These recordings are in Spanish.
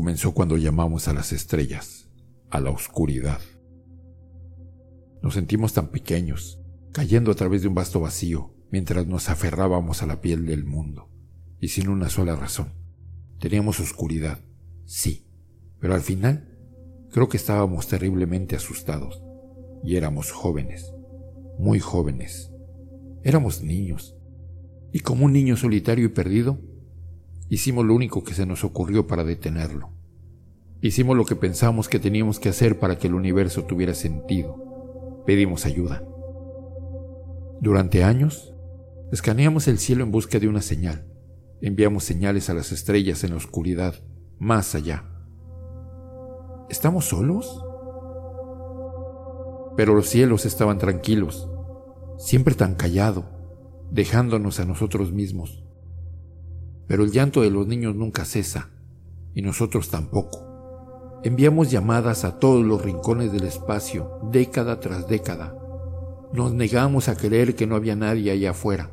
comenzó cuando llamamos a las estrellas, a la oscuridad. Nos sentimos tan pequeños, cayendo a través de un vasto vacío, mientras nos aferrábamos a la piel del mundo, y sin una sola razón. Teníamos oscuridad, sí, pero al final creo que estábamos terriblemente asustados, y éramos jóvenes, muy jóvenes. Éramos niños, y como un niño solitario y perdido, hicimos lo único que se nos ocurrió para detenerlo. Hicimos lo que pensamos que teníamos que hacer para que el universo tuviera sentido. Pedimos ayuda. Durante años, escaneamos el cielo en busca de una señal. Enviamos señales a las estrellas en la oscuridad, más allá. ¿Estamos solos? Pero los cielos estaban tranquilos, siempre tan callado, dejándonos a nosotros mismos. Pero el llanto de los niños nunca cesa, y nosotros tampoco. Enviamos llamadas a todos los rincones del espacio, década tras década. Nos negamos a creer que no había nadie allá afuera.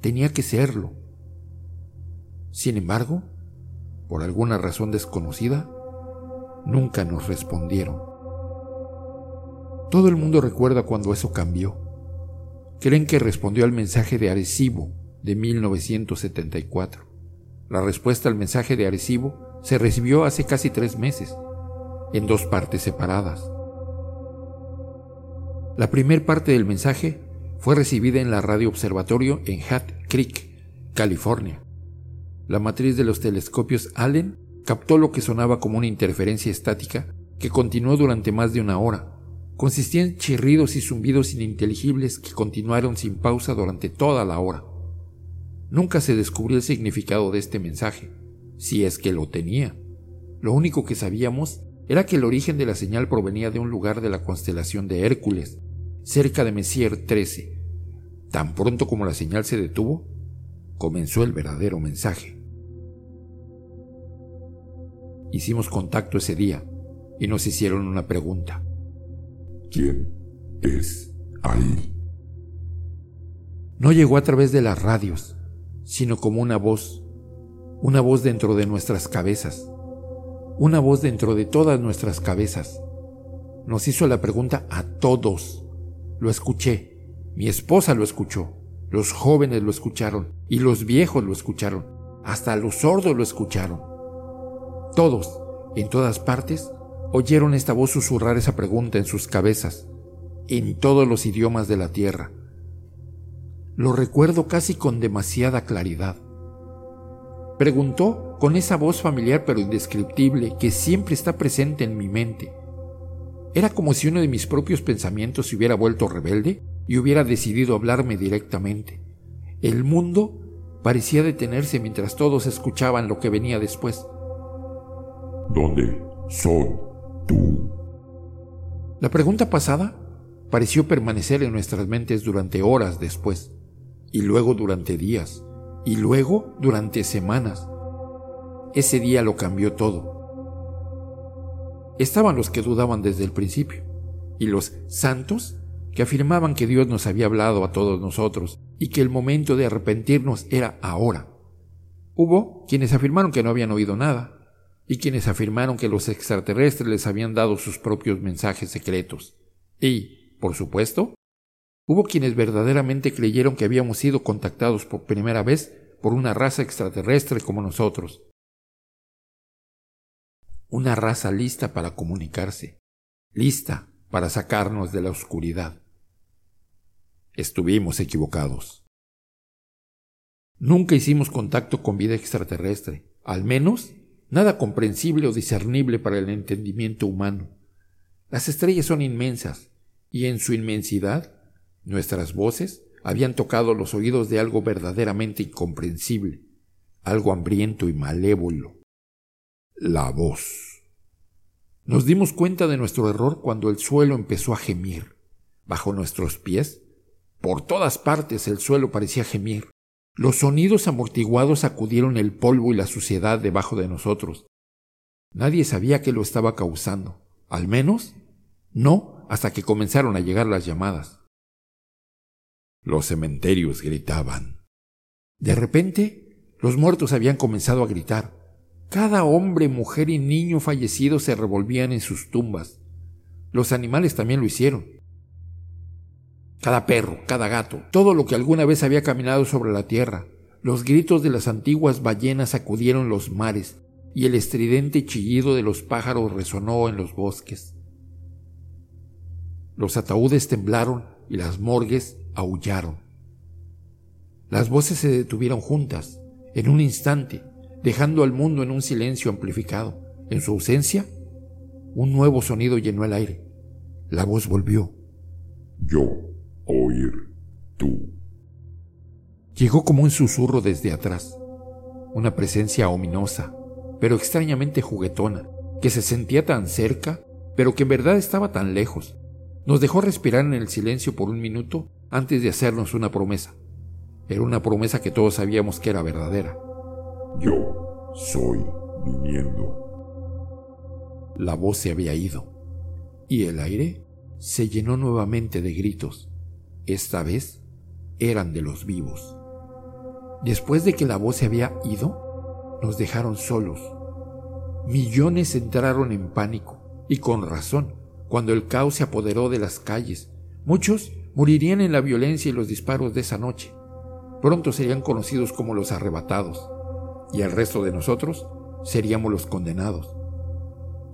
Tenía que serlo. Sin embargo, por alguna razón desconocida, nunca nos respondieron. Todo el mundo recuerda cuando eso cambió creen que respondió al mensaje de Arecibo de 1974. La respuesta al mensaje de Arecibo se recibió hace casi tres meses, en dos partes separadas. La primera parte del mensaje fue recibida en la radio observatorio en Hat Creek, California. La matriz de los telescopios Allen captó lo que sonaba como una interferencia estática que continuó durante más de una hora, consistían en chirridos y zumbidos ininteligibles que continuaron sin pausa durante toda la hora. Nunca se descubrió el significado de este mensaje, si es que lo tenía. Lo único que sabíamos era que el origen de la señal provenía de un lugar de la constelación de Hércules, cerca de Messier 13. Tan pronto como la señal se detuvo, comenzó el verdadero mensaje. Hicimos contacto ese día y nos hicieron una pregunta. ¿Quién es ahí? No llegó a través de las radios, sino como una voz, una voz dentro de nuestras cabezas, una voz dentro de todas nuestras cabezas. Nos hizo la pregunta a todos. Lo escuché, mi esposa lo escuchó, los jóvenes lo escucharon y los viejos lo escucharon, hasta los sordos lo escucharon. Todos, en todas partes, oyeron esta voz susurrar esa pregunta en sus cabezas, en todos los idiomas de la tierra. Lo recuerdo casi con demasiada claridad. Preguntó con esa voz familiar pero indescriptible que siempre está presente en mi mente. Era como si uno de mis propios pensamientos se hubiera vuelto rebelde y hubiera decidido hablarme directamente. El mundo parecía detenerse mientras todos escuchaban lo que venía después. ¿Dónde son tú? La pregunta pasada pareció permanecer en nuestras mentes durante horas después, y luego durante días, y luego durante semanas. Ese día lo cambió todo. Estaban los que dudaban desde el principio, y los santos que afirmaban que Dios nos había hablado a todos nosotros y que el momento de arrepentirnos era ahora. Hubo quienes afirmaron que no habían oído nada, y quienes afirmaron que los extraterrestres les habían dado sus propios mensajes secretos. Y, por supuesto, hubo quienes verdaderamente creyeron que habíamos sido contactados por primera vez por una raza extraterrestre como nosotros. Una raza lista para comunicarse, lista para sacarnos de la oscuridad. Estuvimos equivocados. Nunca hicimos contacto con vida extraterrestre, al menos nada comprensible o discernible para el entendimiento humano. Las estrellas son inmensas, y en su inmensidad, nuestras voces habían tocado los oídos de algo verdaderamente incomprensible, algo hambriento y malévolo. La voz. Nos dimos cuenta de nuestro error cuando el suelo empezó a gemir. Bajo nuestros pies, por todas partes el suelo parecía gemir. Los sonidos amortiguados sacudieron el polvo y la suciedad debajo de nosotros. Nadie sabía qué lo estaba causando, al menos no hasta que comenzaron a llegar las llamadas. Los cementerios gritaban. De repente, los muertos habían comenzado a gritar. Cada hombre, mujer y niño fallecido se revolvían en sus tumbas. Los animales también lo hicieron. Cada perro, cada gato, todo lo que alguna vez había caminado sobre la tierra, los gritos de las antiguas ballenas sacudieron los mares y el estridente chillido de los pájaros resonó en los bosques. Los ataúdes temblaron y las morgues aullaron. Las voces se detuvieron juntas, en un instante, dejando al mundo en un silencio amplificado. En su ausencia, un nuevo sonido llenó el aire. La voz volvió. Yo oír tú. Llegó como un susurro desde atrás, una presencia ominosa, pero extrañamente juguetona, que se sentía tan cerca, pero que en verdad estaba tan lejos. Nos dejó respirar en el silencio por un minuto antes de hacernos una promesa. Era una promesa que todos sabíamos que era verdadera. Yo soy viniendo. La voz se había ido y el aire se llenó nuevamente de gritos. Esta vez eran de los vivos. Después de que la voz se había ido, nos dejaron solos. Millones entraron en pánico, y con razón, cuando el caos se apoderó de las calles. Muchos morirían en la violencia y los disparos de esa noche. Pronto serían conocidos como los arrebatados, y el resto de nosotros seríamos los condenados.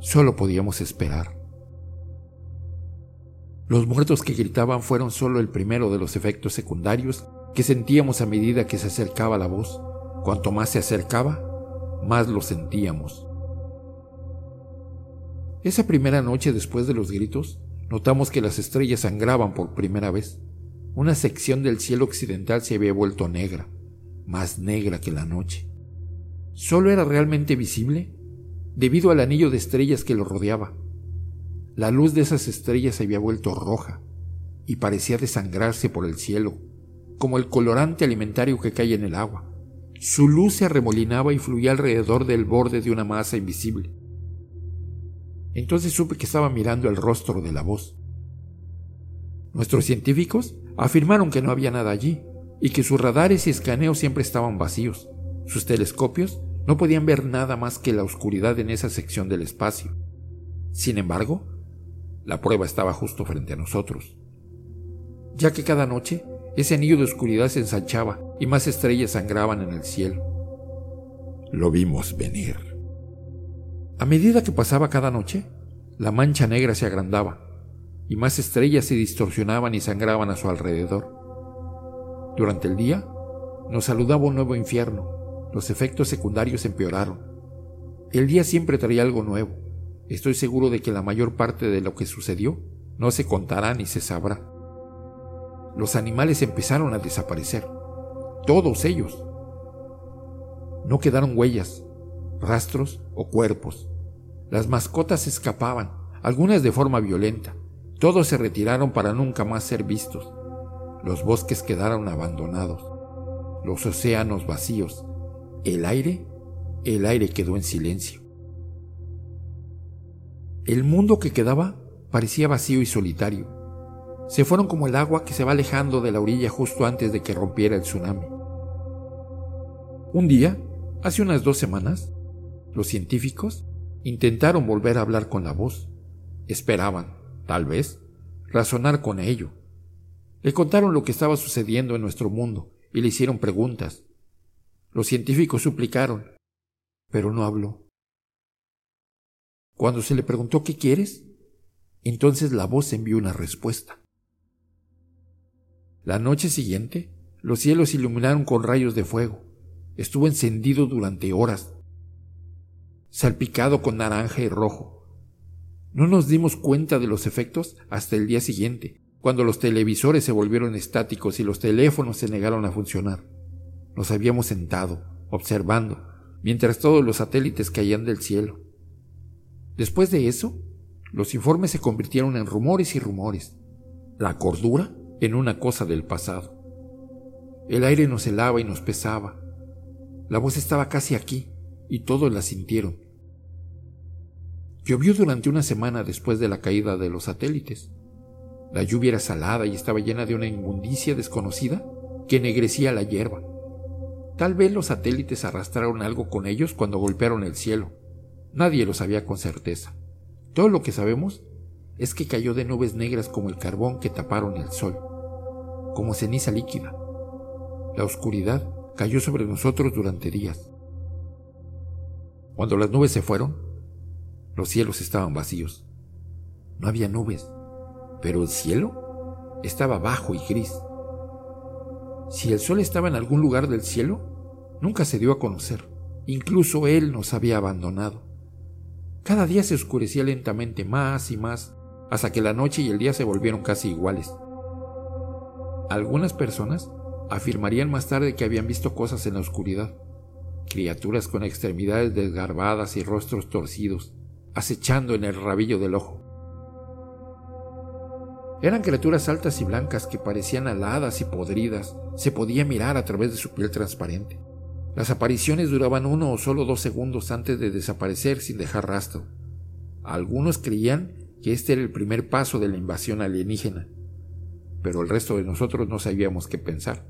Solo podíamos esperar. Los muertos que gritaban fueron solo el primero de los efectos secundarios que sentíamos a medida que se acercaba la voz. Cuanto más se acercaba, más lo sentíamos. Esa primera noche después de los gritos, notamos que las estrellas sangraban por primera vez. Una sección del cielo occidental se había vuelto negra, más negra que la noche. Solo era realmente visible debido al anillo de estrellas que lo rodeaba. La luz de esas estrellas se había vuelto roja y parecía desangrarse por el cielo, como el colorante alimentario que cae en el agua. Su luz se arremolinaba y fluía alrededor del borde de una masa invisible. Entonces supe que estaba mirando el rostro de la voz. Nuestros científicos afirmaron que no había nada allí y que sus radares y escaneos siempre estaban vacíos. Sus telescopios no podían ver nada más que la oscuridad en esa sección del espacio. Sin embargo, la prueba estaba justo frente a nosotros, ya que cada noche ese anillo de oscuridad se ensanchaba y más estrellas sangraban en el cielo. Lo vimos venir. A medida que pasaba cada noche, la mancha negra se agrandaba y más estrellas se distorsionaban y sangraban a su alrededor. Durante el día, nos saludaba un nuevo infierno. Los efectos secundarios empeoraron. El día siempre traía algo nuevo Estoy seguro de que la mayor parte de lo que sucedió no se contará ni se sabrá. Los animales empezaron a desaparecer. Todos ellos. No quedaron huellas, rastros o cuerpos. Las mascotas escapaban, algunas de forma violenta. Todos se retiraron para nunca más ser vistos. Los bosques quedaron abandonados. Los océanos vacíos. El aire, el aire quedó en silencio. El mundo que quedaba parecía vacío y solitario. Se fueron como el agua que se va alejando de la orilla justo antes de que rompiera el tsunami. Un día, hace unas dos semanas, los científicos intentaron volver a hablar con la voz. Esperaban, tal vez, razonar con ello. Le contaron lo que estaba sucediendo en nuestro mundo y le hicieron preguntas. Los científicos suplicaron, pero no habló. Cuando se le preguntó ¿qué quieres? Entonces la voz envió una respuesta. La noche siguiente, los cielos se iluminaron con rayos de fuego. Estuvo encendido durante horas, salpicado con naranja y rojo. No nos dimos cuenta de los efectos hasta el día siguiente, cuando los televisores se volvieron estáticos y los teléfonos se negaron a funcionar. Nos habíamos sentado, observando, mientras todos los satélites caían del cielo. Después de eso, los informes se convirtieron en rumores y rumores, la cordura en una cosa del pasado. El aire nos helaba y nos pesaba. La voz estaba casi aquí y todos la sintieron. Llovió durante una semana después de la caída de los satélites. La lluvia era salada y estaba llena de una inmundicia desconocida que ennegrecía la hierba. Tal vez los satélites arrastraron algo con ellos cuando golpearon el cielo. Nadie lo sabía con certeza. Todo lo que sabemos es que cayó de nubes negras como el carbón que taparon el sol, como ceniza líquida. La oscuridad cayó sobre nosotros durante días. Cuando las nubes se fueron, los cielos estaban vacíos. No había nubes, pero el cielo estaba bajo y gris. Si el sol estaba en algún lugar del cielo, nunca se dio a conocer. Incluso él nos había abandonado. Cada día se oscurecía lentamente más y más, hasta que la noche y el día se volvieron casi iguales. Algunas personas afirmarían más tarde que habían visto cosas en la oscuridad, criaturas con extremidades desgarbadas y rostros torcidos, acechando en el rabillo del ojo. Eran criaturas altas y blancas que parecían aladas y podridas, se podía mirar a través de su piel transparente. Las apariciones duraban uno o solo dos segundos antes de desaparecer sin dejar rastro. Algunos creían que este era el primer paso de la invasión alienígena, pero el resto de nosotros no sabíamos qué pensar.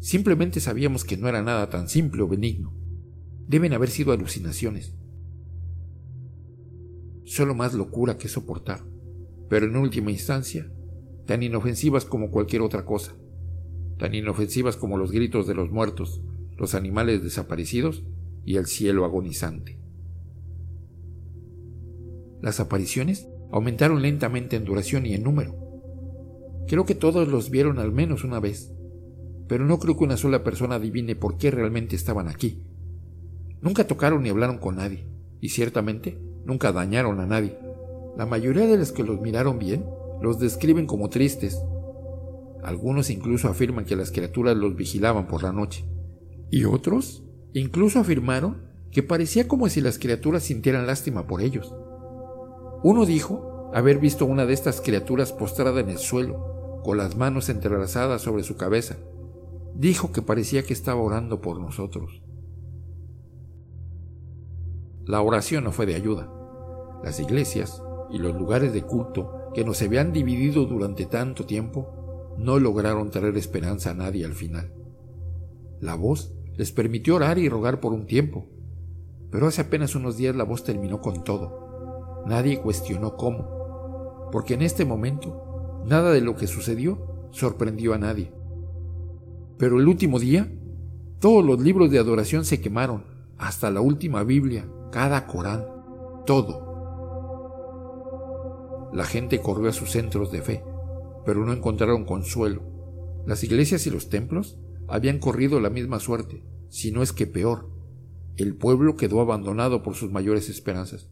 Simplemente sabíamos que no era nada tan simple o benigno. Deben haber sido alucinaciones. Solo más locura que soportar, pero en última instancia, tan inofensivas como cualquier otra cosa, tan inofensivas como los gritos de los muertos, los animales desaparecidos y el cielo agonizante. Las apariciones aumentaron lentamente en duración y en número. Creo que todos los vieron al menos una vez, pero no creo que una sola persona adivine por qué realmente estaban aquí. Nunca tocaron ni hablaron con nadie, y ciertamente nunca dañaron a nadie. La mayoría de los que los miraron bien los describen como tristes. Algunos incluso afirman que las criaturas los vigilaban por la noche. Y otros incluso afirmaron que parecía como si las criaturas sintieran lástima por ellos. Uno dijo haber visto una de estas criaturas postrada en el suelo, con las manos entrelazadas sobre su cabeza. Dijo que parecía que estaba orando por nosotros. La oración no fue de ayuda. Las iglesias y los lugares de culto que nos habían dividido durante tanto tiempo no lograron traer esperanza a nadie al final. La voz les permitió orar y rogar por un tiempo, pero hace apenas unos días la voz terminó con todo. Nadie cuestionó cómo, porque en este momento nada de lo que sucedió sorprendió a nadie. Pero el último día, todos los libros de adoración se quemaron, hasta la última Biblia, cada Corán, todo. La gente corrió a sus centros de fe, pero no encontraron consuelo. Las iglesias y los templos habían corrido la misma suerte, si no es que peor. El pueblo quedó abandonado por sus mayores esperanzas.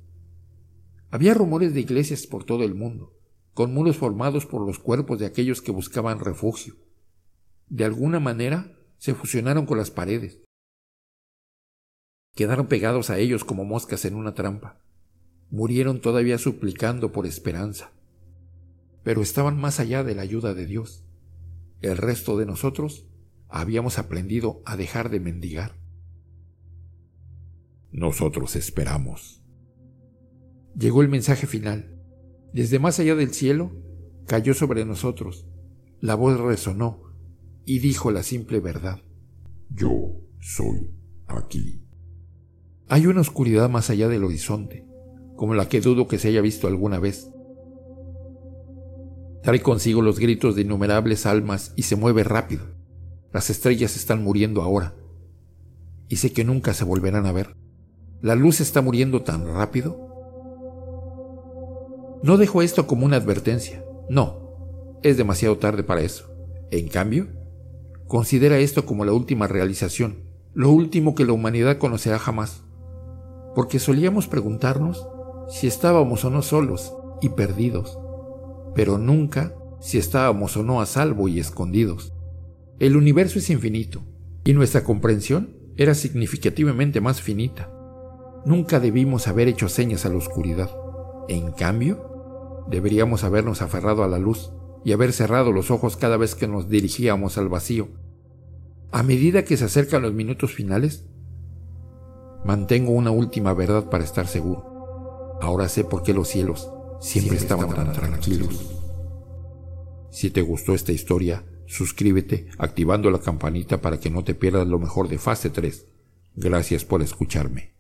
Había rumores de iglesias por todo el mundo, con muros formados por los cuerpos de aquellos que buscaban refugio. De alguna manera se fusionaron con las paredes. Quedaron pegados a ellos como moscas en una trampa. Murieron todavía suplicando por esperanza. Pero estaban más allá de la ayuda de Dios. El resto de nosotros habíamos aprendido a dejar de mendigar. Nosotros esperamos. Llegó el mensaje final. Desde más allá del cielo cayó sobre nosotros. La voz resonó y dijo la simple verdad. Yo soy aquí. Hay una oscuridad más allá del horizonte, como la que dudo que se haya visto alguna vez. Trae consigo los gritos de innumerables almas y se mueve rápido. Las estrellas están muriendo ahora. Y sé que nunca se volverán a ver. La luz está muriendo tan rápido. No dejo esto como una advertencia. No, es demasiado tarde para eso. En cambio, considera esto como la última realización, lo último que la humanidad conocerá jamás. Porque solíamos preguntarnos si estábamos o no solos y perdidos, pero nunca si estábamos o no a salvo y escondidos. El universo es infinito y nuestra comprensión era significativamente más finita. Nunca debimos haber hecho señas a la oscuridad. En cambio, deberíamos habernos aferrado a la luz y haber cerrado los ojos cada vez que nos dirigíamos al vacío. A medida que se acercan los minutos finales, mantengo una última verdad para estar seguro. Ahora sé por qué los cielos siempre, estaban, tan tranquilos. Si te gustó esta historia, Suscríbete activando la campanita para que no te pierdas lo mejor de Fase 3. Gracias por escucharme.